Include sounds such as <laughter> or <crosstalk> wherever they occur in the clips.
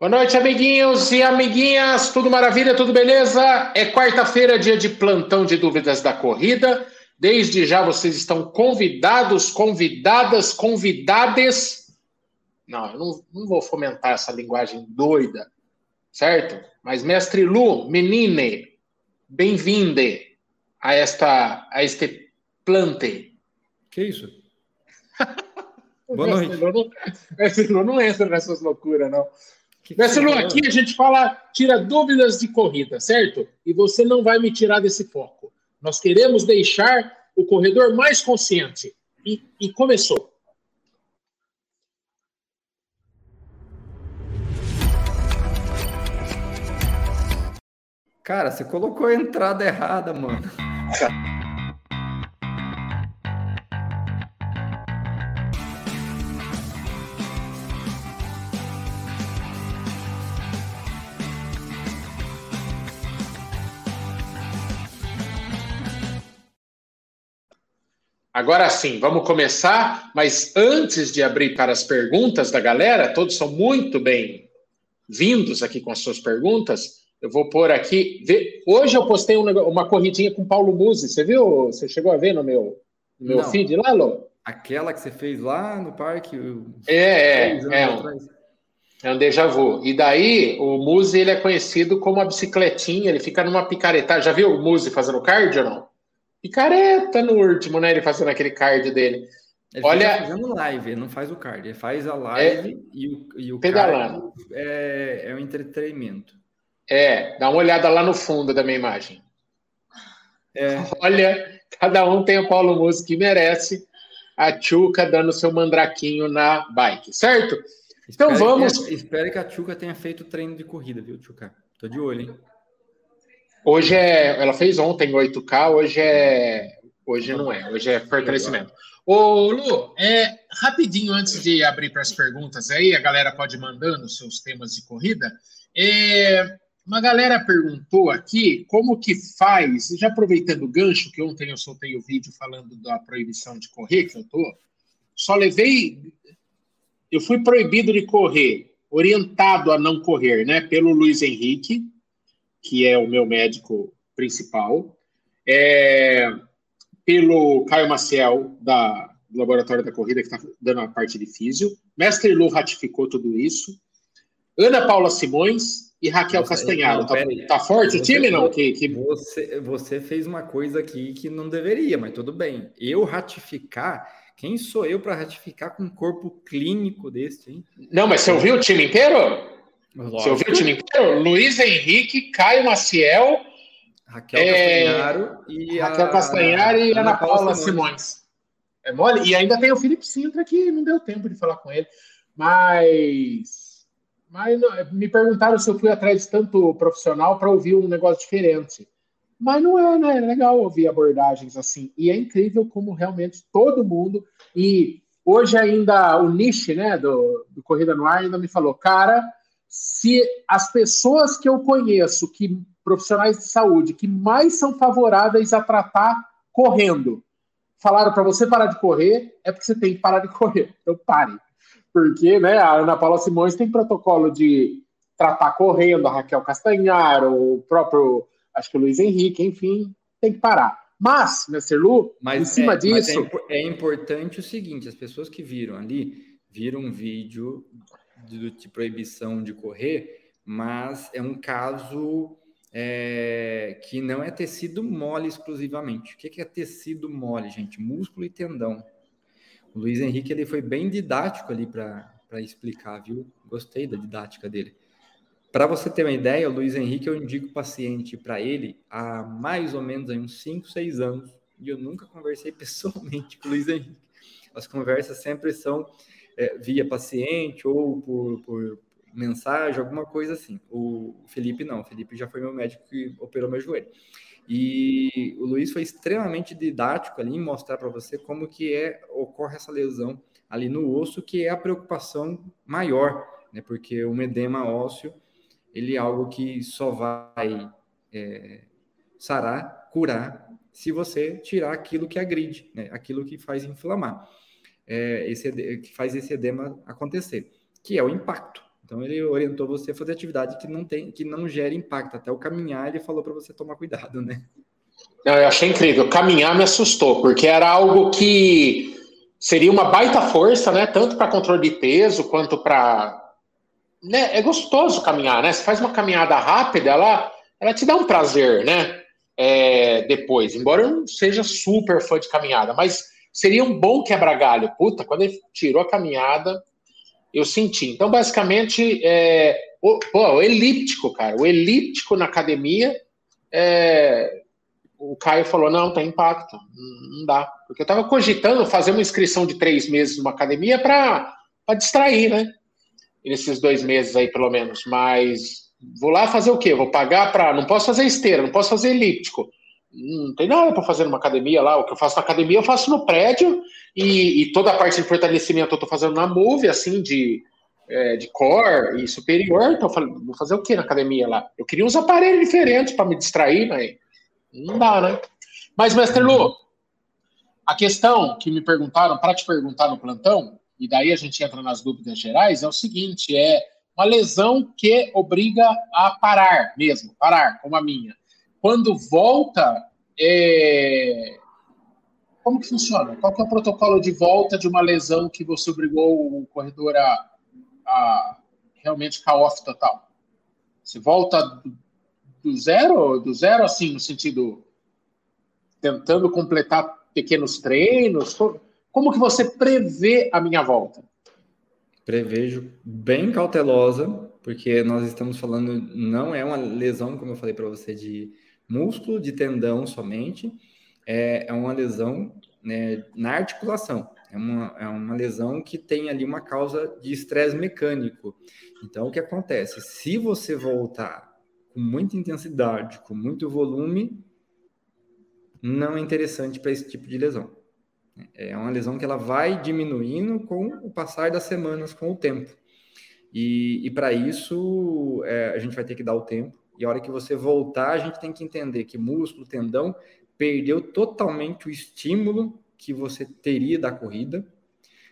Boa noite, amiguinhos e amiguinhas. Tudo maravilha, tudo beleza? É quarta-feira, dia de plantão de dúvidas da corrida. Desde já vocês estão convidados, convidadas, convidades. Não, eu não, não vou fomentar essa linguagem doida, certo? Mas, mestre Lu, menine, bem-vinde a esta a este plante. Que isso? <laughs> Boa noite. Mestre Lu não entra nessas loucuras, não. Mestre Lu, aqui a gente fala, tira dúvidas de corrida, certo? E você não vai me tirar desse foco. Nós queremos deixar o corredor mais consciente. E, e começou. Cara, você colocou a entrada errada, mano. <laughs> Agora sim, vamos começar, mas antes de abrir para as perguntas da galera, todos são muito bem-vindos aqui com as suas perguntas. Eu vou pôr aqui. Hoje eu postei uma corridinha com Paulo Musi. Você viu? Você chegou a ver no meu, no meu feed lá, Lô? Aquela que você fez lá no parque? É, é. É um, é um déjà vu. E daí, o Musi ele é conhecido como a bicicletinha, ele fica numa picareta. Já viu o Musi fazendo cardio ou não? Picareta no último, né? Ele fazendo aquele card dele. Ele Olha, fazendo live, ele não faz o card, ele faz a live é, e o, e o pedalando. É, é um entretenimento. É, dá uma olhada lá no fundo da minha imagem. É. Olha, cada um tem o Paulo Musi que merece. A Tchuca dando seu mandraquinho na bike, certo? Então espero vamos. Que, espero que a Tchuca tenha feito treino de corrida, viu, Tchuca? Tô de olho, hein? Hoje é. Ela fez ontem 8K, hoje é. Hoje não é, hoje é fortalecimento. Ô, Lu, é, rapidinho antes de abrir para as perguntas aí, a galera pode ir mandando seus temas de corrida. É, uma galera perguntou aqui como que faz, já aproveitando o gancho, que ontem eu soltei o vídeo falando da proibição de correr, que eu tô, só levei. Eu fui proibido de correr, orientado a não correr, né, pelo Luiz Henrique, que é o meu médico principal, é, pelo Caio Maciel, da, do Laboratório da Corrida, que está dando a parte de físio. Mestre Lu ratificou tudo isso. Ana Paula Simões, e Raquel Nossa, Castanharo. Não, tá, tá, forte você, o time, não? Que, que... Você, você fez uma coisa aqui que não deveria, mas tudo bem. Eu ratificar, quem sou eu para ratificar com um corpo clínico desse, hein? Não, mas você ouviu o time inteiro? Lógico. Você ouviu o time inteiro? Luiz Henrique, Caio Maciel, Raquel é... Castanharo e Raquel a... Castanharo e Ana, Ana Paula, Paula Simões. Simões. É mole? E ainda tem o Felipe Sintra que não deu tempo de falar com ele. Mas mas não, me perguntaram se eu fui atrás de tanto profissional para ouvir um negócio diferente. Mas não é, né? É legal ouvir abordagens assim. E é incrível como realmente todo mundo. E hoje ainda o Niche, né, do, do Corrida no Ar, ainda me falou, cara, se as pessoas que eu conheço, que profissionais de saúde, que mais são favoráveis a tratar correndo, falaram para você parar de correr, é porque você tem que parar de <laughs> correr. Então pare porque né, a Ana Paula Simões tem protocolo de tratar correndo, a Raquel Castanhar, o próprio, acho que o Luiz Henrique, enfim, tem que parar. Mas, Mr. Lu, mas, em cima é, disso. É, é, importante o seguinte: as pessoas que viram ali viram um vídeo de, de proibição de correr, mas é um caso é, que não é tecido mole exclusivamente. O que é tecido mole, gente? Músculo e tendão. O Luiz Henrique ele foi bem didático ali para explicar, viu? Gostei da didática dele. Para você ter uma ideia, o Luiz Henrique eu indico paciente para ele há mais ou menos uns 5, 6 anos. E eu nunca conversei <laughs> pessoalmente com o Luiz Henrique. As conversas sempre são é, via paciente ou por, por mensagem, alguma coisa assim. O Felipe não, o Felipe já foi meu médico que operou meu joelho. E o Luiz foi extremamente didático ali em mostrar para você como que é ocorre essa lesão ali no osso, que é a preocupação maior, né? Porque o edema ósseo ele é algo que só vai é, sarar, curar, se você tirar aquilo que agride, né? Aquilo que faz inflamar, é, esse que faz esse edema acontecer, que é o impacto. Então ele orientou você a fazer atividade que não tem, que não gere impacto. Até o caminhar ele falou para você tomar cuidado, né? Eu achei incrível. Caminhar me assustou, porque era algo que seria uma baita força, né? Tanto para controle de peso quanto para. Né? É gostoso caminhar, né? Você faz uma caminhada rápida, ela, ela te dá um prazer, né? É, depois, embora eu não seja super fã de caminhada, mas seria um bom quebra-galho. Puta, quando ele tirou a caminhada, eu senti. Então, basicamente, é, o, pô, o elíptico, cara, o elíptico na academia, é, o Caio falou: não, tem impacto, não dá. Porque eu estava cogitando fazer uma inscrição de três meses numa academia para distrair, né? Nesses dois meses aí, pelo menos. Mas vou lá fazer o quê? Vou pagar para. Não posso fazer esteira, não posso fazer elíptico. Não tem nada para fazer numa academia lá. O que eu faço na academia, eu faço no prédio. E, e toda a parte de fortalecimento eu estou fazendo na Move, assim, de, é, de core e superior. Então eu falei, vou fazer o quê na academia lá? Eu queria uns aparelhos diferentes para me distrair, mas não dá, né? Mas, mestre Lu, a questão que me perguntaram, para te perguntar no plantão, e daí a gente entra nas dúvidas gerais, é o seguinte: é uma lesão que obriga a parar mesmo, parar, como a minha. Quando volta, é... como que funciona? Qual que é o protocolo de volta de uma lesão que você obrigou o corredor a, a realmente ficar off total? Você volta do zero, do zero assim, no sentido tentando completar pequenos treinos? Como que você prevê a minha volta? Prevejo bem cautelosa, porque nós estamos falando, não é uma lesão, como eu falei para você, de músculo, de tendão somente, é, é uma lesão né, na articulação. É uma, é uma lesão que tem ali uma causa de estresse mecânico. Então, o que acontece? Se você voltar com muita intensidade, com muito volume, não é interessante para esse tipo de lesão. É uma lesão que ela vai diminuindo com o passar das semanas, com o tempo. E, e para isso, é, a gente vai ter que dar o tempo. E a hora que você voltar, a gente tem que entender que músculo, tendão, perdeu totalmente o estímulo que você teria da corrida.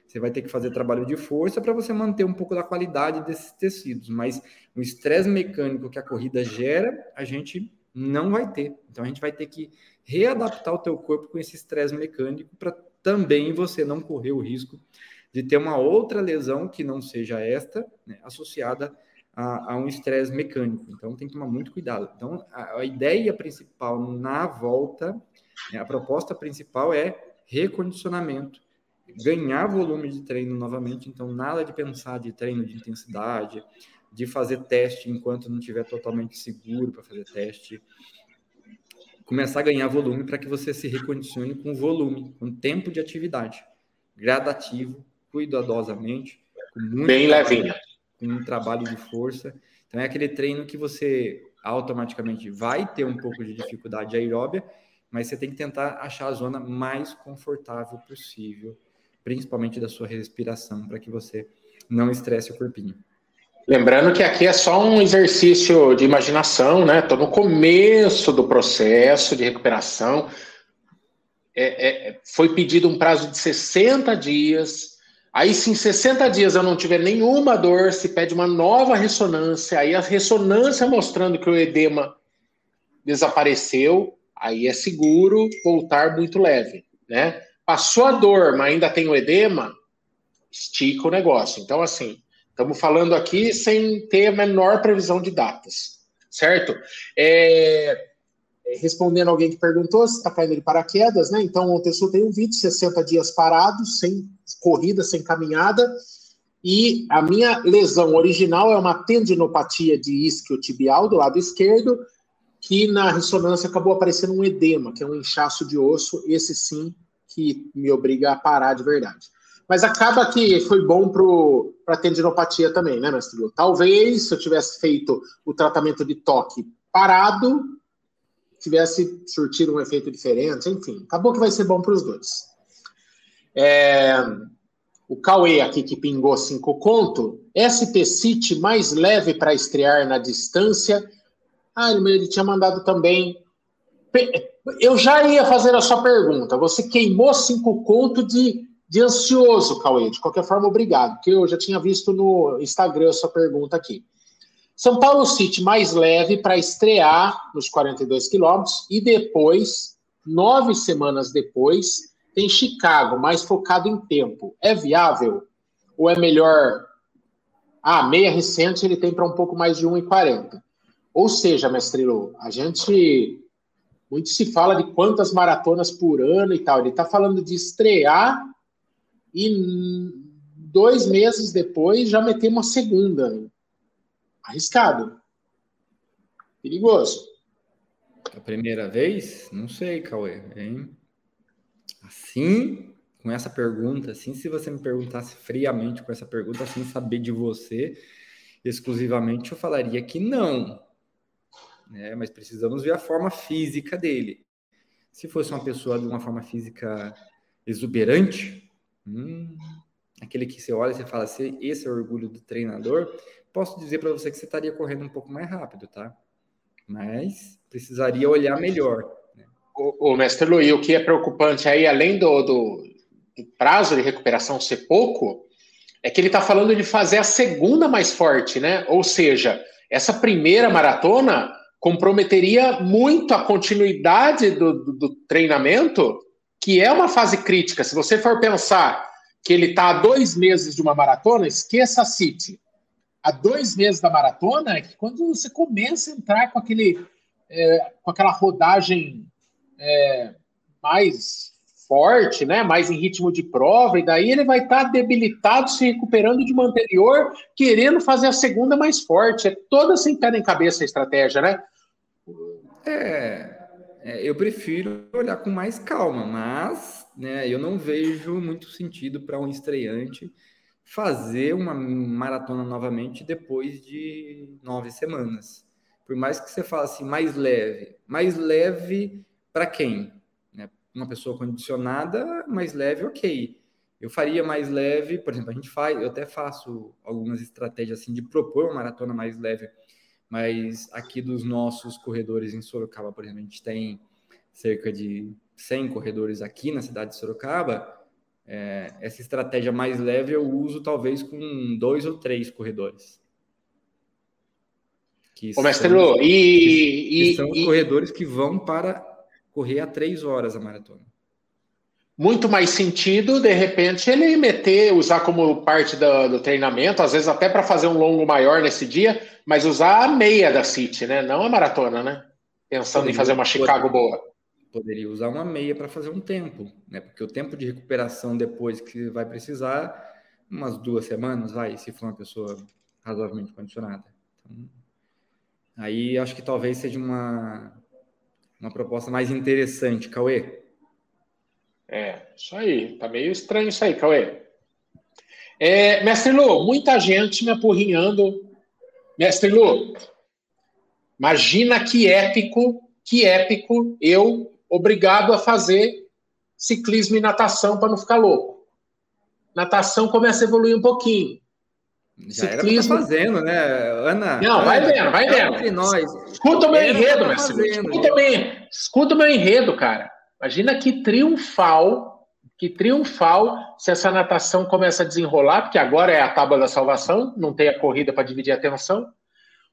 Você vai ter que fazer trabalho de força para você manter um pouco da qualidade desses tecidos, mas o estresse mecânico que a corrida gera, a gente não vai ter. Então a gente vai ter que readaptar o teu corpo com esse estresse mecânico para também você não correr o risco de ter uma outra lesão que não seja esta, né, associada a, a um estresse mecânico. Então tem que tomar muito cuidado. Então a, a ideia principal na volta, né, a proposta principal é recondicionamento ganhar volume de treino novamente, então nada de pensar de treino de intensidade, de fazer teste enquanto não estiver totalmente seguro para fazer teste. Começar a ganhar volume para que você se recondicione com volume, com tempo de atividade, gradativo, cuidadosamente, bem levinho, com um trabalho de força. Então é aquele treino que você automaticamente vai ter um pouco de dificuldade aeróbia, mas você tem que tentar achar a zona mais confortável possível principalmente da sua respiração, para que você não estresse o corpinho. Lembrando que aqui é só um exercício de imaginação, né? Estou no começo do processo de recuperação. É, é, foi pedido um prazo de 60 dias. Aí, se em 60 dias eu não tiver nenhuma dor, se pede uma nova ressonância. Aí, a ressonância mostrando que o edema desapareceu, aí é seguro voltar muito leve, né? Passou a dor, mas ainda tem o edema, estica o negócio. Então, assim, estamos falando aqui sem ter a menor previsão de datas, certo? É, respondendo alguém que perguntou se está caindo de paraquedas, né? Então, ontem eu tem um vídeo, 60 dias parados, sem corrida, sem caminhada, e a minha lesão original é uma tendinopatia de isquiotibial do lado esquerdo, que na ressonância acabou aparecendo um edema, que é um inchaço de osso, esse sim que me obriga a parar de verdade. Mas acaba que foi bom para a tendinopatia também, né, mestre? Talvez se eu tivesse feito o tratamento de toque parado, tivesse surtido um efeito diferente, enfim. Acabou que vai ser bom para os dois. É, o Cauê aqui que pingou cinco conto. SP City mais leve para estrear na distância. Ah, ele tinha mandado também eu já ia fazer a sua pergunta. Você queimou cinco conto de de ansioso, Cauê. De qualquer forma, obrigado, porque eu já tinha visto no Instagram a sua pergunta aqui. São Paulo City mais leve para estrear nos 42 quilômetros e depois, nove semanas depois, tem Chicago mais focado em tempo. É viável? Ou é melhor? Ah, meia recente ele tem para um pouco mais de 1,40. Ou seja, mestre Lu, a gente muito se fala de quantas maratonas por ano e tal. Ele está falando de estrear e dois meses depois já meter uma segunda. Arriscado. Perigoso. A primeira vez? Não sei, Cauê. Hein? Assim, com essa pergunta, assim, se você me perguntasse friamente com essa pergunta, sem saber de você exclusivamente, eu falaria que não. Né? Mas precisamos ver a forma física dele. Se fosse uma pessoa de uma forma física exuberante, hum, aquele que você olha e você fala assim, esse é o orgulho do treinador, posso dizer para você que você estaria correndo um pouco mais rápido, tá? Mas precisaria olhar melhor. Né? O, o mestre Luiz, o que é preocupante aí, além do, do, do prazo de recuperação ser pouco, é que ele está falando de fazer a segunda mais forte, né? Ou seja, essa primeira maratona comprometeria muito a continuidade do, do, do treinamento, que é uma fase crítica. Se você for pensar que ele está a dois meses de uma maratona, esqueça a City. Há dois meses da maratona é que quando você começa a entrar com aquele é, com aquela rodagem é, mais forte, né, mais em ritmo de prova, e daí ele vai estar tá debilitado, se recuperando de uma anterior, querendo fazer a segunda mais forte. É toda sem pé nem cabeça a estratégia, né? É, é, eu prefiro olhar com mais calma, mas né, eu não vejo muito sentido para um estreante fazer uma maratona novamente depois de nove semanas. Por mais que você fale assim, mais leve. Mais leve para quem? Né? Uma pessoa condicionada, mais leve, ok. Eu faria mais leve, por exemplo, a gente faz, eu até faço algumas estratégias assim de propor uma maratona mais leve mas aqui dos nossos corredores em Sorocaba, por exemplo, a gente tem cerca de 100 corredores aqui na cidade de Sorocaba. É, essa estratégia mais leve eu uso talvez com dois ou três corredores. Que Ô, mestre Lu, e, que, e, são os corredores que vão para correr a três horas a maratona muito mais sentido, de repente, ele meter, usar como parte do, do treinamento, às vezes até para fazer um longo maior nesse dia, mas usar a meia da City, né? Não a maratona, né? Pensando poderia, em fazer uma Chicago boa. Poderia usar uma meia para fazer um tempo, né? Porque o tempo de recuperação depois que vai precisar, umas duas semanas, vai, se for uma pessoa razoavelmente condicionada. Então, aí acho que talvez seja uma, uma proposta mais interessante, Cauê. É, isso aí. Tá meio estranho isso aí, Cauê. É, Mestre Lu, muita gente me apurrinhando. Mestre Lu, imagina que épico, que épico eu obrigado a fazer ciclismo e natação para não ficar louco. Natação começa a evoluir um pouquinho. Já tá ciclismo... era fazendo, né, Ana? Não, vai vendo, vai vendo. Nós. Escuta o meu enredo, tá Mestre Escuta, escuta o meu enredo, cara. Imagina que triunfal, que triunfal se essa natação começa a desenrolar, porque agora é a tábua da salvação, não tem a corrida para dividir a atenção.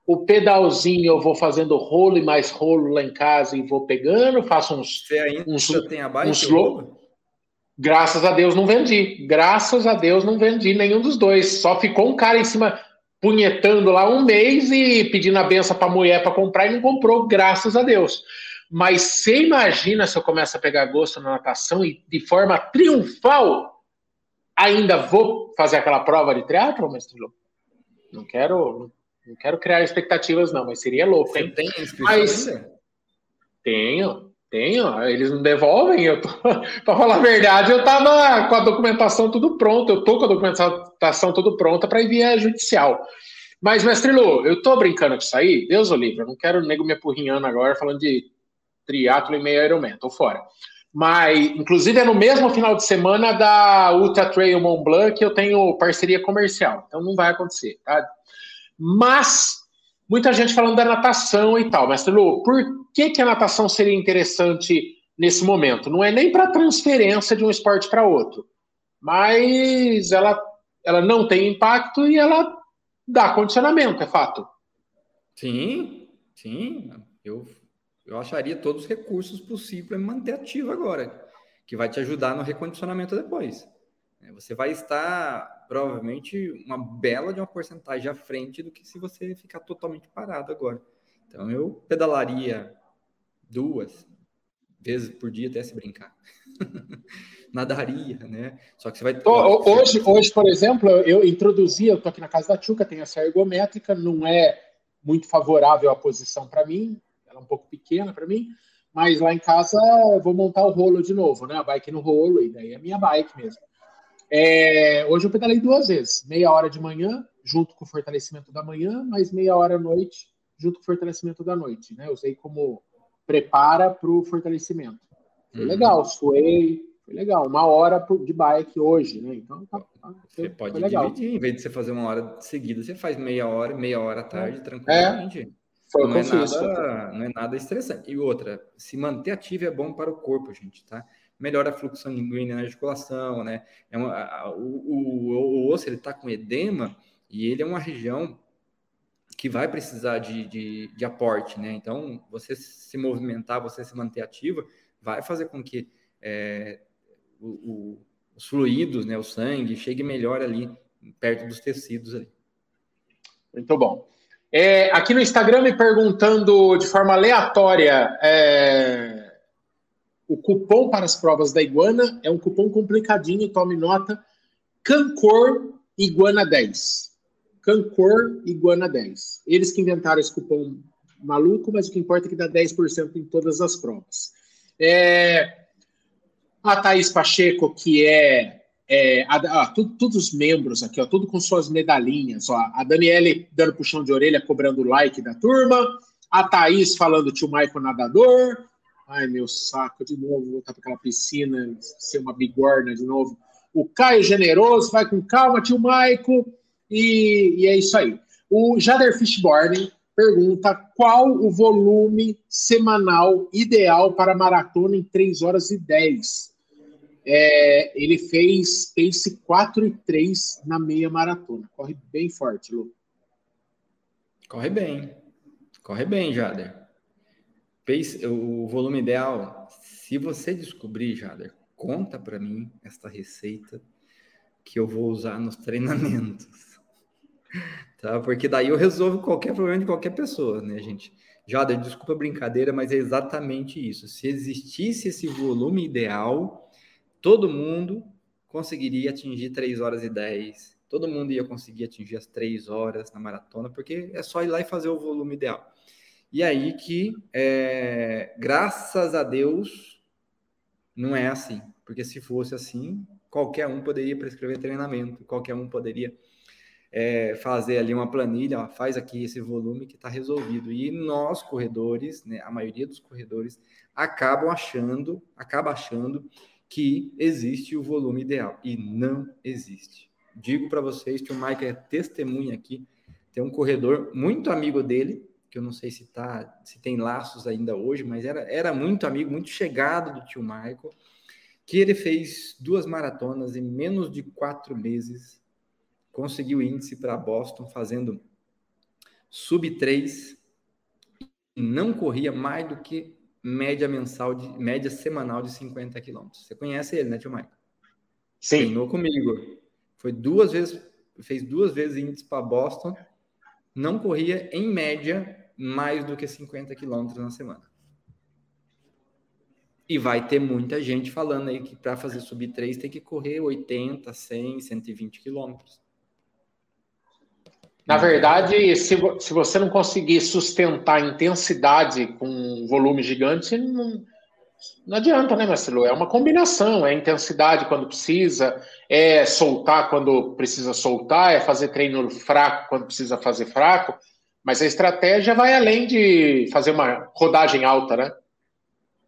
O pedalzinho eu vou fazendo rolo e mais rolo lá em casa e vou pegando, faço uns. Você ainda uns, tem a bike? Uns Graças a Deus não vendi. Graças a Deus não vendi nenhum dos dois. Só ficou um cara em cima punhetando lá um mês e pedindo a benção para a mulher para comprar e não comprou, graças a Deus. Mas você imagina se eu começo a pegar gosto na natação e de forma triunfal ainda vou fazer aquela prova de triatlo, mestre Lu? Não quero, não quero criar expectativas não, mas seria louco, hein? Você tem mas tenho, tenho. Eles não devolvem. Eu tô... <laughs> para falar a verdade, eu tava com a documentação tudo pronto. Eu tô com a documentação tudo pronta para enviar judicial. Mas, mestre Lu, eu tô brincando com isso aí, Deus o livre, eu não quero nego me apurrinhando agora falando de triatlo e meio Ironman, tô fora. Mas, inclusive, é no mesmo final de semana da Ultra Trail Mont Blanc que eu tenho parceria comercial. Então não vai acontecer, tá? Mas, muita gente falando da natação e tal. Mestre Lu, por que, que a natação seria interessante nesse momento? Não é nem para transferência de um esporte para outro, mas ela, ela não tem impacto e ela dá condicionamento, é fato. Sim, sim. Eu, eu acharia todos os recursos possíveis para manter ativo agora, que vai te ajudar no recondicionamento depois. Você vai estar provavelmente uma bela de uma porcentagem à frente do que se você ficar totalmente parado agora. Então eu pedalaria duas vezes por dia até se brincar. <laughs> Nadaria, né? Só que você vai. Hoje, hoje, por exemplo, eu introduzi, eu tô aqui na casa da Tchuca, tem essa ergométrica, não é muito favorável a posição para mim, ela é um pouco pequena para mim, mas lá em casa eu vou montar o rolo de novo, né? A bike no rolo, e daí é minha bike mesmo. É, hoje eu pedalei duas vezes, meia hora de manhã, junto com o fortalecimento da manhã, mais meia hora à noite, junto com o fortalecimento da noite, né? Usei como prepara para o fortalecimento. Foi uhum. legal, suei, foi legal. Uma hora de bike hoje, né? Então tá, tá, Você pode dividir, em vez de você fazer uma hora seguida, você faz meia hora, meia hora à tarde, é. tranquilamente. É. Foi não, é nada, não é nada estressante. E outra, se manter ativo é bom para o corpo, gente, tá? Melhora a fluxo sanguíneo na articulação, né? É uma, a, o, o, o, osso, ele tá com edema e ele é uma região que vai precisar de, de, de aporte, né? Então, você se movimentar, você se manter ativa, vai fazer com que é, o, o, os fluidos, né, o sangue, chegue melhor ali, perto dos tecidos ali. Muito bom. É, aqui no Instagram me perguntando de forma aleatória é, o cupom para as provas da Iguana é um cupom complicadinho, tome nota. Cancor Iguana 10. Cancor Iguana 10. Eles que inventaram esse cupom maluco, mas o que importa é que dá 10% em todas as provas. É, a Thaís Pacheco, que é é, a, a, tudo, todos os membros aqui, ó, tudo com suas medalhinhas. Ó, a Daniele dando puxão de orelha, cobrando like da turma. A Thaís falando tio Maico nadador. Ai, meu saco, de novo, voltar para aquela piscina, ser uma bigorna de novo. O Caio Generoso, vai com calma, tio Maico. E, e é isso aí. O Jader Fishborn pergunta qual o volume semanal ideal para maratona em 3 horas e 10 é, ele fez pace 4 e 3 na meia maratona. Corre bem forte, Lu. Corre bem. Corre bem, Jader. O volume ideal, se você descobrir, Jader, conta para mim esta receita que eu vou usar nos <laughs> treinamentos. Tá? Porque daí eu resolvo qualquer problema de qualquer pessoa, né, gente? Jader, desculpa a brincadeira, mas é exatamente isso. Se existisse esse volume ideal, todo mundo conseguiria atingir 3 horas e 10. Todo mundo ia conseguir atingir as 3 horas na maratona, porque é só ir lá e fazer o volume ideal. E aí que, é, graças a Deus, não é assim. Porque se fosse assim, qualquer um poderia prescrever treinamento, qualquer um poderia é, fazer ali uma planilha, ó, faz aqui esse volume que está resolvido. E nós, corredores, né, a maioria dos corredores, acabam achando, acaba achando que existe o volume ideal e não existe. Digo para vocês que o Mike é testemunha aqui. Tem um corredor muito amigo dele, que eu não sei se tá, se tem laços ainda hoje, mas era, era muito amigo, muito chegado do tio Michael, que ele fez duas maratonas em menos de quatro meses, conseguiu índice para Boston fazendo sub 3 e não corria mais do que média mensal, de, média semanal de 50 quilômetros. Você conhece ele, né, tio Mike? Sim. Treinou comigo. Foi duas vezes, fez duas vezes índice para Boston, não corria em média mais do que 50 quilômetros na semana. E vai ter muita gente falando aí que para fazer sub 3 tem que correr 80, 100, 120 quilômetros. Na verdade, se, se você não conseguir sustentar a intensidade com um volume gigante, não, não adianta, né, Marcelo? É uma combinação, é intensidade quando precisa, é soltar quando precisa soltar, é fazer treino fraco quando precisa fazer fraco, mas a estratégia vai além de fazer uma rodagem alta, né?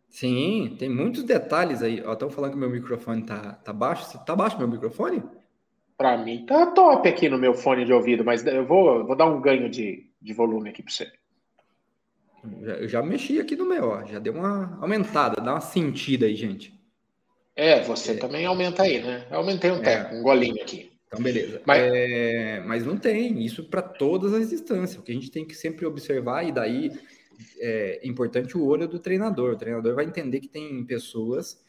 Sim, tem muitos detalhes aí. Estou falando que meu microfone tá, tá baixo. Tá baixo meu microfone? Para mim tá top aqui no meu fone de ouvido, mas eu vou, vou dar um ganho de, de volume aqui para você. Eu já mexi aqui no meu, ó, já deu uma aumentada, dá uma sentida aí, gente. É, você é. também aumenta aí, né? Eu aumentei um é. teco, um golinho aqui. Então, beleza. Mas, é, mas não tem isso para todas as distâncias. O que a gente tem que sempre observar, e daí é importante o olho do treinador. O treinador vai entender que tem pessoas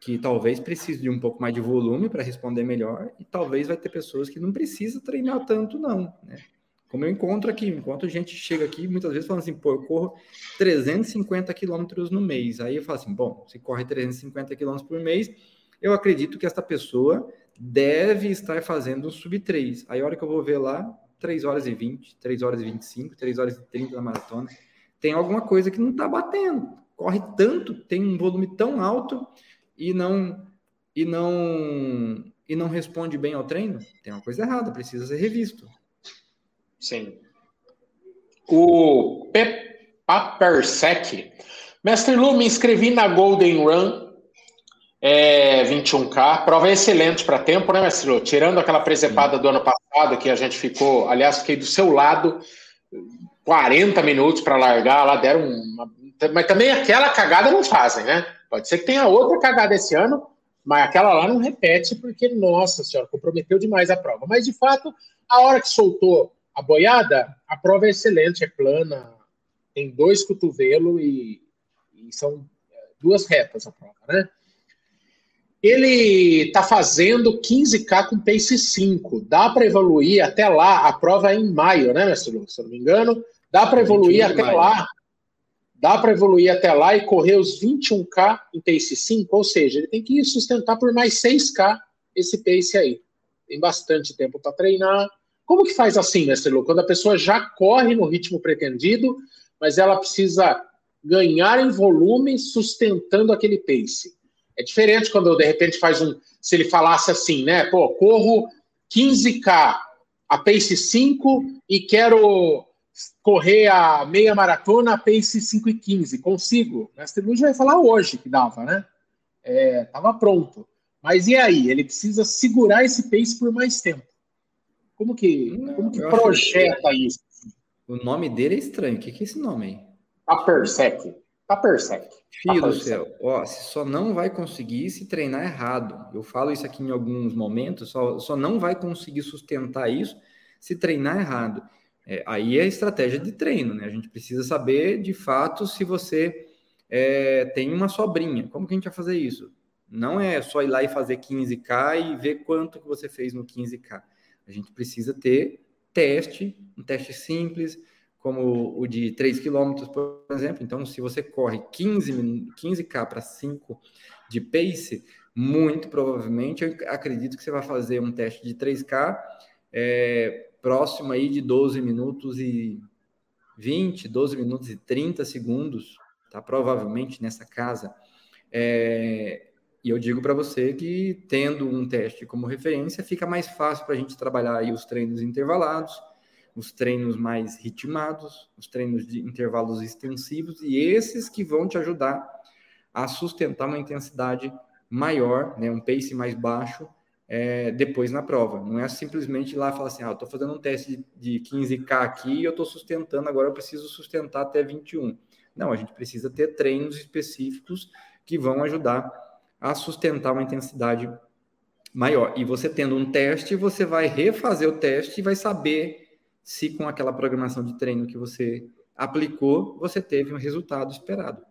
que talvez precise de um pouco mais de volume para responder melhor, e talvez vai ter pessoas que não precisa treinar tanto, não. Né? Como eu encontro aqui, enquanto a gente chega aqui, muitas vezes falando assim, pô, eu corro 350 quilômetros no mês. Aí eu falo assim, bom, se corre 350 quilômetros por mês, eu acredito que esta pessoa deve estar fazendo sub 3. Aí a hora que eu vou ver lá, 3 horas e 20, 3 horas e 25, 3 horas e 30 na maratona, tem alguma coisa que não está batendo. Corre tanto, tem um volume tão alto e não e não e não responde bem ao treino, tem uma coisa errada, precisa ser revisto. Sim. O Papersec. Mestre Lu, me inscrevi na Golden Run é, 21K. Prova excelente para tempo, né, Lu? Tirando aquela presepada do ano passado, que a gente ficou, aliás, fiquei do seu lado 40 minutos para largar, lá deram uma. Mas também aquela cagada não fazem, né? Pode ser que tenha outra cagada esse ano, mas aquela lá não repete, porque, nossa senhora, comprometeu demais a prova. Mas, de fato, a hora que soltou a boiada, a prova é excelente, é plana, tem dois cotovelos e, e são duas retas a prova, né? Ele está fazendo 15K com pace 5. Dá para evoluir até lá. A prova é em maio, né, mestre Lu? Se eu não me engano. Dá para evoluir até lá dá para evoluir até lá e correr os 21K em pace 5, ou seja, ele tem que sustentar por mais 6K esse pace aí. Tem bastante tempo para treinar. Como que faz assim, mestre Lu? Quando a pessoa já corre no ritmo pretendido, mas ela precisa ganhar em volume sustentando aquele pace. É diferente quando de repente faz um. Se ele falasse assim, né? Pô, corro 15K a pace 5 e quero correr a meia maratona a pace 5 e 15. Consigo. Mestre Luiz vai falar hoje que dava, né? É, tava pronto. Mas e aí? Ele precisa segurar esse pace por mais tempo. Como que, Não, como que projeta que... isso? O nome dele é estranho. O que, que é esse nome aí? Papersec. Papersec. Filho do céu, ó, você só não vai conseguir se treinar errado. Eu falo isso aqui em alguns momentos, só, só não vai conseguir sustentar isso se treinar errado. É, aí é estratégia de treino, né? A gente precisa saber de fato se você é, tem uma sobrinha. Como que a gente vai fazer isso? Não é só ir lá e fazer 15K e ver quanto que você fez no 15K. A gente precisa ter teste, um teste simples, como o de 3 km, por exemplo. Então, se você corre 15, 15K para 5 de pace, muito provavelmente eu acredito que você vai fazer um teste de 3K é, próximo aí de 12 minutos e 20, 12 minutos e 30 segundos, tá? Provavelmente nessa casa. É, e eu digo para você que, tendo um teste como referência, fica mais fácil para a gente trabalhar aí os treinos intervalados, os treinos mais ritmados, os treinos de intervalos extensivos, e esses que vão te ajudar a sustentar uma intensidade maior, né, um pace mais baixo, é, depois na prova. Não é simplesmente ir lá falar assim, ah, estou fazendo um teste de 15K aqui e eu estou sustentando, agora eu preciso sustentar até 21. Não, a gente precisa ter treinos específicos que vão ajudar a sustentar uma intensidade maior. E você tendo um teste, você vai refazer o teste e vai saber se com aquela programação de treino que você aplicou, você teve um resultado esperado.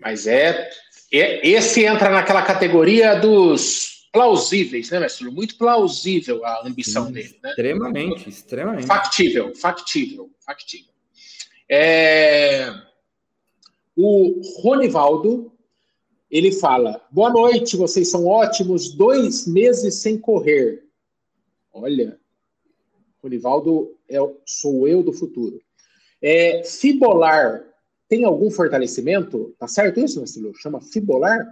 Mas é esse entra naquela categoria dos plausíveis, né, mestre? Muito plausível a ambição Sim, dele. Né? Extremamente, extremamente. Factível, factível, factível. É... O Ronivaldo, ele fala: Boa noite, vocês são ótimos, dois meses sem correr. Olha, Ronivaldo é, sou eu do futuro. É, fibolar tem algum fortalecimento? Tá certo isso, Marcelo? Chama fibular?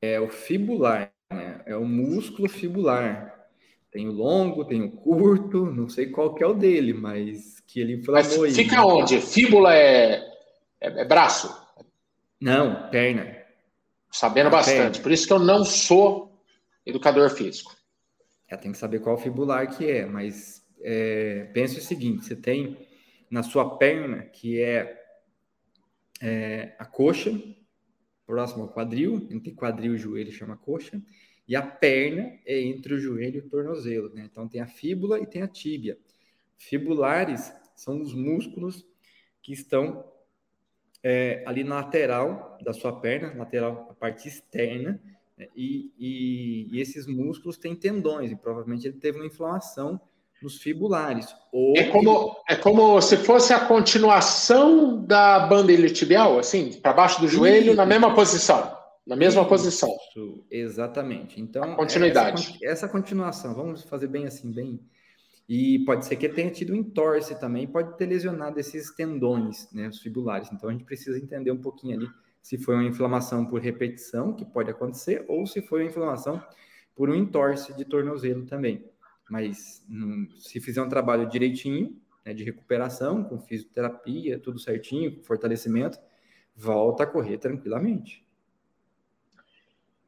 É o fibular, né? É o músculo fibular. Tem o longo, tem o curto, não sei qual que é o dele, mas que ele inflamou mas Fica aí, onde? Fíbula é, é, é, braço? Não, perna. Sabendo é bastante. Perna. Por isso que eu não sou educador físico. É, tem que saber qual fibular que é, mas é, pense o seguinte: você tem na sua perna, que é é, a coxa, próximo ao quadril, entre quadril e joelho chama coxa, e a perna é entre o joelho e o tornozelo, né? Então tem a fíbula e tem a tíbia. Fibulares são os músculos que estão é, ali na lateral da sua perna, lateral, a parte externa, né? e, e, e, esses músculos têm tendões, e provavelmente ele teve uma inflamação nos fibulares. Ou é, como, é como se fosse a continuação da banda iliotibial, assim, para baixo do joelho, Isso. na mesma posição. Na mesma Isso. posição. Exatamente. Então, a continuidade. Essa, essa continuação, vamos fazer bem assim, bem e pode ser que tenha tido um entorse também, pode ter lesionado esses tendões, né, os fibulares. Então a gente precisa entender um pouquinho ali se foi uma inflamação por repetição, que pode acontecer, ou se foi uma inflamação por um entorse de tornozelo também. Mas hum, se fizer um trabalho direitinho, né, de recuperação, com fisioterapia, tudo certinho, com fortalecimento, volta a correr tranquilamente.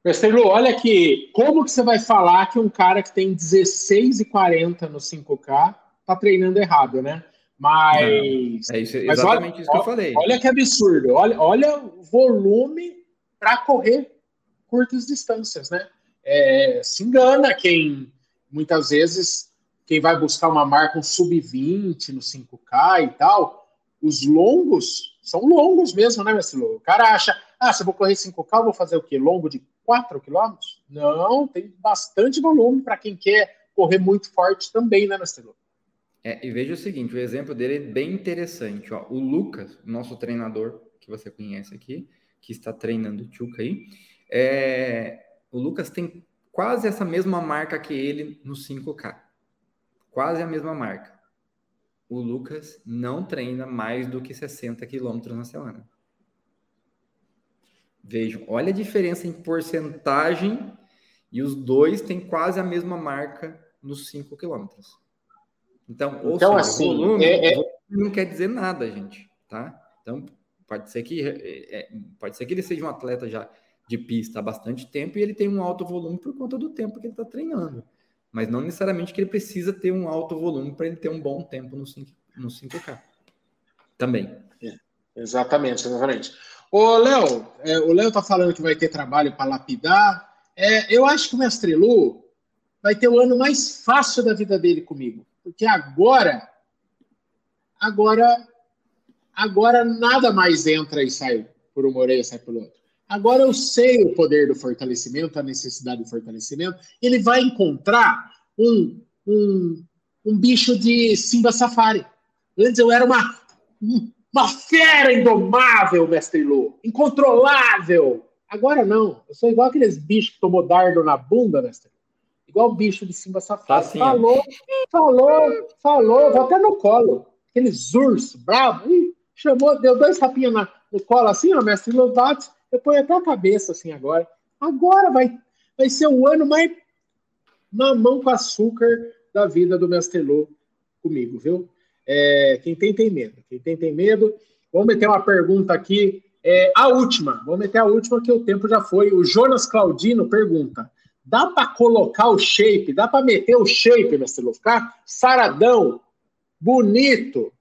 Mestre Lu, olha aqui, como que você vai falar que um cara que tem 16 e 40 no 5K tá treinando errado, né? Mas. Não, é isso, exatamente olha, isso que eu falei. Olha que absurdo. Olha, olha o volume para correr curtas distâncias, né? É, se engana quem muitas vezes quem vai buscar uma marca um sub-20 no 5K e tal, os longos são longos mesmo, né, Lu? O cara acha, ah, se eu vou correr 5K, eu vou fazer o quê? Longo de 4 quilômetros? Não, tem bastante volume para quem quer correr muito forte também, né, Nastelô? É, e veja o seguinte, o exemplo dele é bem interessante. Ó. O Lucas, nosso treinador, que você conhece aqui, que está treinando o Tchuca aí, é, o Lucas tem quase essa mesma marca que ele no 5K. Quase a mesma marca. O Lucas não treina mais do que 60 quilômetros na semana. Vejam, olha a diferença em porcentagem e os dois têm quase a mesma marca nos 5 quilômetros. Então, ou então, seja, assim, volume, é, é... não quer dizer nada, gente, tá? Então, pode ser que é, é, pode ser que ele seja um atleta já de pista há bastante tempo e ele tem um alto volume por conta do tempo que ele está treinando. Mas não necessariamente que ele precisa ter um alto volume para ele ter um bom tempo no, 5, no 5K. Também. É, exatamente, exatamente. Ô, Léo, é, o Léo tá falando que vai ter trabalho para lapidar. É, eu acho que o Mestre Lu vai ter o ano mais fácil da vida dele comigo. Porque agora, agora, agora nada mais entra e sai por uma orelha sai por outro. Agora eu sei o poder do fortalecimento, a necessidade do fortalecimento. Ele vai encontrar um, um, um bicho de Simba Safari. Antes eu era uma, uma fera indomável, mestre Lu. Incontrolável. Agora não. Eu sou igual aqueles bichos que tomou dardo na bunda, mestre. Igual o bicho de Simba Safari. Tá falou, falou, falou. Vou até no colo. Aqueles ursos bravos. Chamou, deu dois tapinhas no colo assim, ó, mestre Lovato. Eu ponho até a cabeça assim agora. Agora vai, vai ser o ano mais mamão com açúcar da vida do mestre Lu comigo, viu? É, quem tem, tem medo. Quem tem, tem medo. Vamos meter uma pergunta aqui. É, a última. Vamos meter a última, que o tempo já foi. O Jonas Claudino pergunta: dá para colocar o shape? Dá para meter o shape, mestre Lu? Ficar saradão, bonito,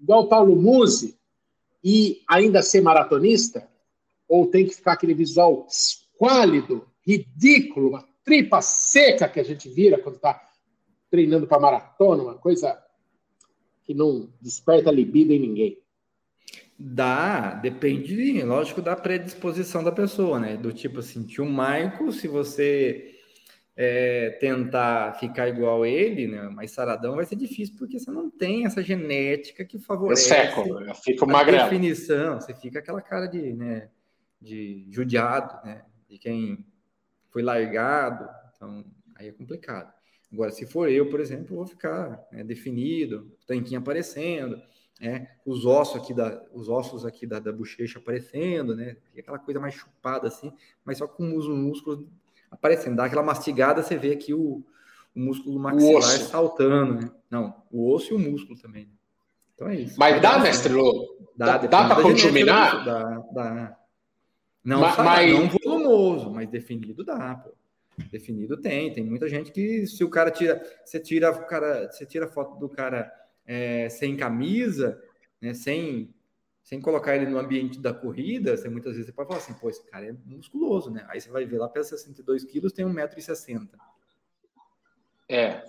igual Paulo Musi, e ainda ser maratonista? Ou tem que ficar aquele visual esquálido, ridículo, uma tripa seca que a gente vira quando está treinando para maratona, uma coisa que não desperta libido em ninguém? Dá, depende, lógico, da predisposição da pessoa, né? Do tipo assim, tio Maico, se você é, tentar ficar igual ele, né? Mais saradão, vai ser difícil, porque você não tem essa genética que favorece eu seco, eu fico a definição. Você fica aquela cara de, né, de judiado, né? De quem foi largado. Então, aí é complicado. Agora, se for eu, por exemplo, vou ficar né, definido, tanquinho aparecendo, né, os ossos aqui da, os ossos aqui da, da bochecha aparecendo, né, aquela coisa mais chupada assim, mas só com os músculos aparecendo. Dá aquela mastigada, você vê aqui o, o músculo maxilar saltando, né? Não, o osso e o músculo também. Então é isso. Mas dá, mestre Lô? Dá, dá, dá para conjuminar? Dá, dá. Não, mas, mas... não volumoso, mas definido dá, pô. Definido tem, tem muita gente que se o cara tira, você tira o cara, você tira foto do cara é, sem camisa, né, sem sem colocar ele no ambiente da corrida, você muitas vezes você pode falar assim, pô, esse cara é musculoso, né? Aí você vai ver lá, pesa 62 quilos, tem 1,60m. É,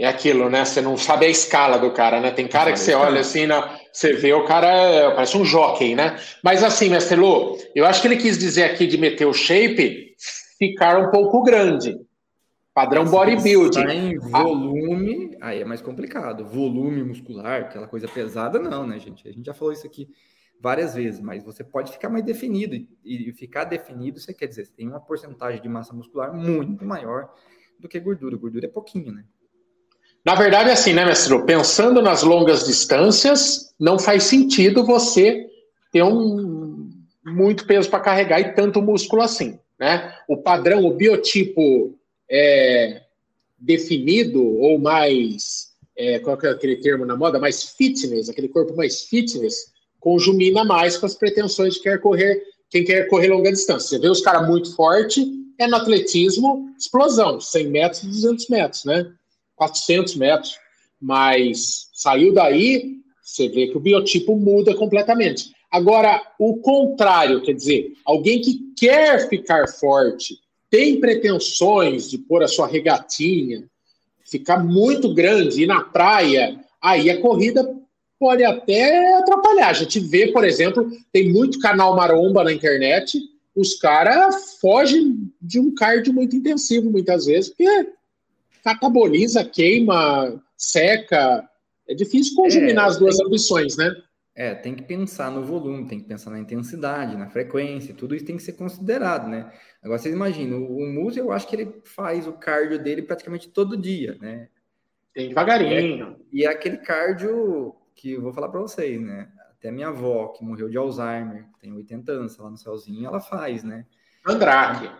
é aquilo, né? Você não sabe a escala do cara, né? Tem cara que você olha assim, na, você vê o cara é, parece um jockey, né? Mas assim, mestre Lu, eu acho que ele quis dizer aqui de meter o shape ficar um pouco grande. Padrão bodybuilding. Tá em volume, ah. aí é mais complicado. Volume muscular, aquela coisa pesada, não, né, gente? A gente já falou isso aqui várias vezes, mas você pode ficar mais definido. E ficar definido, você quer dizer, você tem uma porcentagem de massa muscular muito maior do que gordura. Gordura é pouquinho, né? Na verdade, é assim, né, mestre? Pensando nas longas distâncias, não faz sentido você ter um muito peso para carregar e tanto músculo assim, né? O padrão, o biotipo é, definido ou mais, é, qual é aquele termo na moda? Mais fitness, aquele corpo mais fitness, conjumina mais com as pretensões de quer correr, quem quer correr longa distância. Você vê os caras muito forte, é no atletismo, explosão, 100 metros, 200 metros, né? 400 metros, mas saiu daí, você vê que o biotipo muda completamente. Agora, o contrário, quer dizer, alguém que quer ficar forte, tem pretensões de pôr a sua regatinha, ficar muito grande, ir na praia, aí a corrida pode até atrapalhar. A gente vê, por exemplo, tem muito canal maromba na internet, os caras fogem de um cardio muito intensivo muitas vezes, porque cataboliza, queima, seca. É difícil conjuminar é, as duas tem, ambições, né? É, tem que pensar no volume, tem que pensar na intensidade, na frequência, tudo isso tem que ser considerado, né? Agora, vocês imaginam, o, o Musa, eu acho que ele faz o cardio dele praticamente todo dia, né? Tem devagarinho. E é, e é aquele cardio que eu vou falar para vocês, né? Até minha avó, que morreu de Alzheimer, tem 80 anos, lá no céuzinho, ela faz, né? Andrade.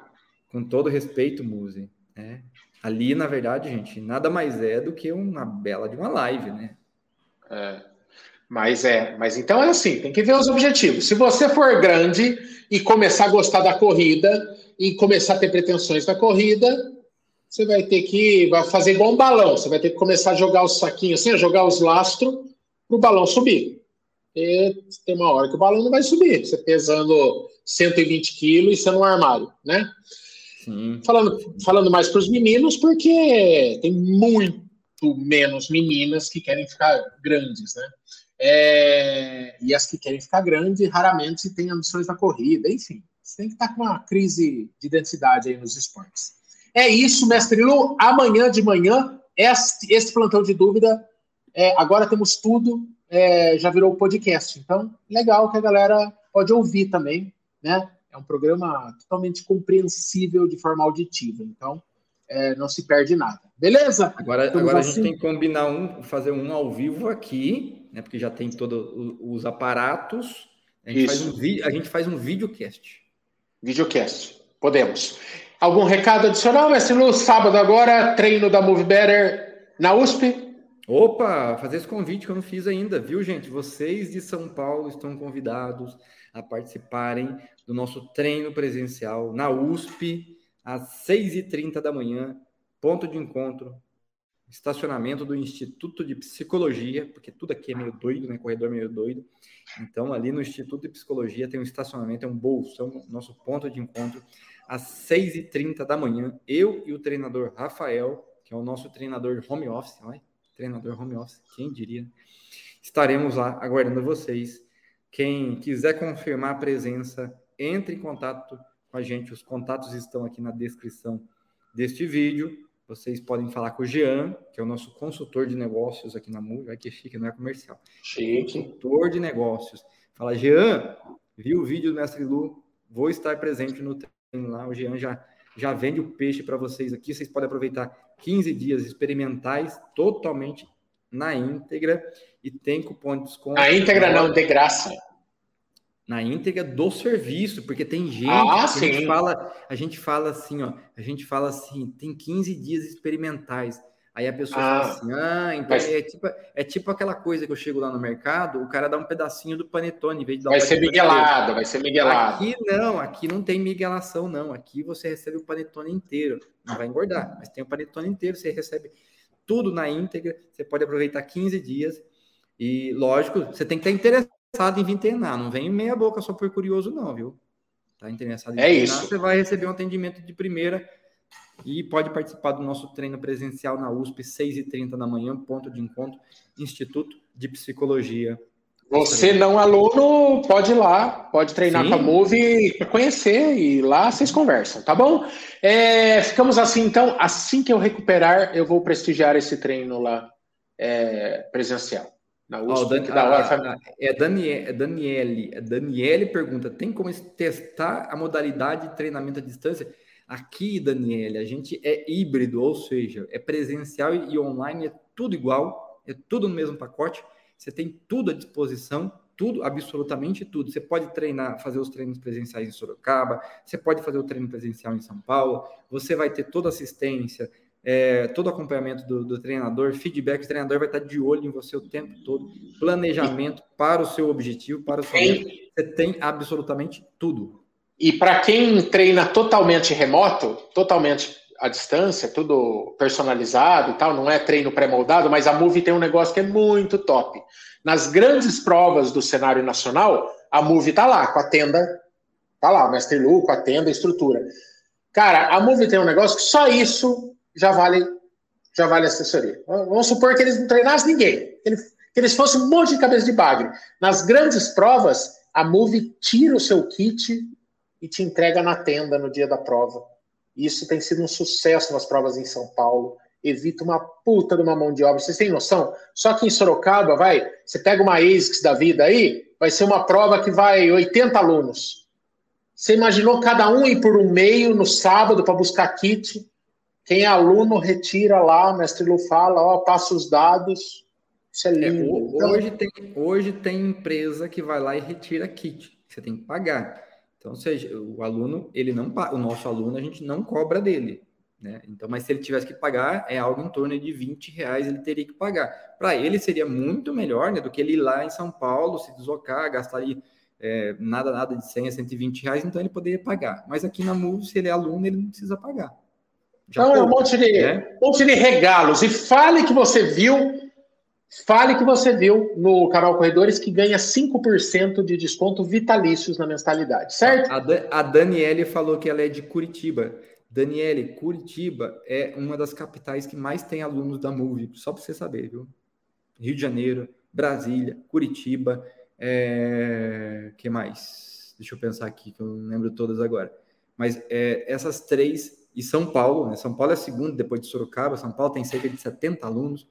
Com todo respeito, Muse, né? Ali, na verdade, gente, nada mais é do que uma bela de uma live, né? É. Mas é, mas então é assim, tem que ver os objetivos. Se você for grande e começar a gostar da corrida e começar a ter pretensões da corrida, você vai ter que vai fazer igual um balão. Você vai ter que começar a jogar os saquinhos assim, jogar os lastros para o balão subir. E tem uma hora que o balão não vai subir. Você pesando 120 quilos e sendo um armário, né? Falando, falando mais para os meninos, porque tem muito menos meninas que querem ficar grandes, né? É, e as que querem ficar grandes raramente têm ambições na corrida, enfim. Você tem que estar com uma crise de identidade aí nos esportes. É isso, mestre Lu. Amanhã de manhã, este, este plantão de dúvida. É, agora temos tudo, é, já virou podcast. Então, legal que a galera pode ouvir também, né? É um programa totalmente compreensível de forma auditiva. Então, é, não se perde nada. Beleza? Agora, agora a gente assim? tem que combinar um, fazer um ao vivo aqui, né? Porque já tem todos os aparatos. A gente, faz um, a gente faz um videocast. Videocast. Podemos. Algum recado adicional, mestre Lu? Sábado agora, treino da Move Better na USP. Opa, fazer esse convite que eu não fiz ainda, viu, gente? Vocês de São Paulo estão convidados a participarem do nosso treino presencial na USP, às 6h30 da manhã, ponto de encontro, estacionamento do Instituto de Psicologia, porque tudo aqui é meio doido, né? Corredor meio doido. Então, ali no Instituto de Psicologia tem um estacionamento, é um bolsão, nosso ponto de encontro, às 6h30 da manhã. Eu e o treinador Rafael, que é o nosso treinador home office, olha, treinador home office, quem diria? Estaremos lá aguardando vocês. Quem quiser confirmar a presença, entre em contato com a gente. Os contatos estão aqui na descrição deste vídeo. Vocês podem falar com o Jean, que é o nosso consultor de negócios aqui na MUV. Vai que chique, não é comercial. Chique. Consultor de negócios. Fala, Jean, vi o vídeo do Mestre Lu, vou estar presente no treino lá. O Jean já, já vende o peixe para vocês aqui. Vocês podem aproveitar 15 dias experimentais totalmente na íntegra e tem cupom de desconto. Na íntegra não, de graça na íntegra do serviço, porque tem gente ah, que a gente fala, a gente fala assim, ó, a gente fala assim, tem 15 dias experimentais. Aí a pessoa ah, fala assim, ah, então mas... é, tipo, é tipo aquela coisa que eu chego lá no mercado, o cara dá um pedacinho do panetone, em vez de dar Vai um ser miguelado, vai ser miguelado. Aqui não, aqui não tem miguelação, não. Aqui você recebe o panetone inteiro. Não vai engordar, mas tem o panetone inteiro, você recebe tudo na íntegra, você pode aproveitar 15 dias. E, lógico, você tem que estar interessado interessado em vir treinar, não vem meia boca só por curioso, não, viu? Tá interessado em é treinar, isso. você vai receber um atendimento de primeira e pode participar do nosso treino presencial na USP, 6h30 da manhã, ponto de encontro, Instituto de Psicologia. Você não aluno, pode ir lá, pode treinar Sim. com a Move para conhecer e lá vocês conversam, tá bom? É, ficamos assim, então, assim que eu recuperar, eu vou prestigiar esse treino lá é, presencial. Na USP, oh, Dan, da hora, é, é Daniele, é Daniele pergunta, tem como testar a modalidade de treinamento à distância? Aqui, Daniele, a gente é híbrido, ou seja, é presencial e online, é tudo igual, é tudo no mesmo pacote. Você tem tudo à disposição, tudo, absolutamente tudo. Você pode treinar, fazer os treinos presenciais em Sorocaba, você pode fazer o treino presencial em São Paulo, você vai ter toda assistência, é, todo acompanhamento do, do, treinador, feedback, o treinador vai estar de olho em você o tempo todo, planejamento para o seu objetivo, para o seu. Você tem absolutamente tudo. E para quem treina totalmente remoto, totalmente à distância, tudo personalizado e tal, não é treino pré-moldado, mas a Move tem um negócio que é muito top. Nas grandes provas do cenário nacional, a Move tá lá, com a tenda, tá lá, o Mestre Lu, com a tenda, a estrutura. Cara, a Move tem um negócio que só isso já vale já vale assessoria. Vamos supor que eles não treinassem ninguém, que eles fossem um monte de cabeça de bagre. Nas grandes provas, a Move tira o seu kit e te entrega na tenda no dia da prova. Isso tem sido um sucesso nas provas em São Paulo. Evita uma puta de uma mão de obra. Vocês têm noção? Só que em Sorocaba, vai, você pega uma ASICS da vida aí, vai ser uma prova que vai 80 alunos. Você imaginou cada um ir por um meio no sábado para buscar kit? Quem é aluno retira lá, o mestre Lu fala, ó, passa os dados. Isso é, é lindo. É, hoje, tem, hoje tem empresa que vai lá e retira kit. Você tem que pagar. Então, seja, o aluno, ele não o nosso aluno, a gente não cobra dele. Né? Então, mas se ele tivesse que pagar, é algo em torno de 20 reais ele teria que pagar. Para ele seria muito melhor né, do que ele ir lá em São Paulo, se deslocar, gastar ali é, nada, nada de 100 a 120 reais, então ele poderia pagar. Mas aqui na MUV, se ele é aluno, ele não precisa pagar. Já então, é um monte de, né? um monte de regalos. E fale que você viu Fale que você viu no canal Corredores que ganha 5% de desconto vitalícios na mensalidade, certo? A, da a Daniele falou que ela é de Curitiba. Daniele, Curitiba é uma das capitais que mais tem alunos da MUVI, só para você saber, viu? Rio de Janeiro, Brasília, Curitiba, é... que mais? Deixa eu pensar aqui, que eu não lembro todas agora. Mas é, essas três, e São Paulo, né? São Paulo é a segunda, depois de Sorocaba. São Paulo tem cerca de 70 alunos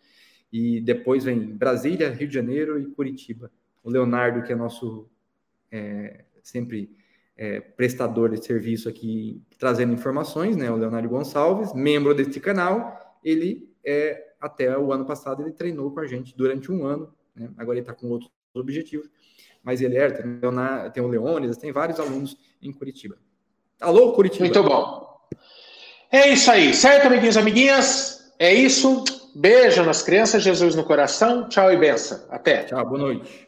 e depois vem Brasília, Rio de Janeiro e Curitiba. O Leonardo, que é nosso é, sempre é, prestador de serviço aqui, trazendo informações, né? O Leonardo Gonçalves, membro deste canal, ele é, até o ano passado ele treinou com a gente durante um ano, né? agora ele está com outros objetivos, mas ele é, tem, o Leônidas, tem vários alunos em Curitiba. Alô, Curitiba? Muito bom. É isso aí, certo, amiguinhos e amiguinhas? É isso. Beijo nas crianças, Jesus no coração. Tchau e benção. Até. Tchau, boa noite.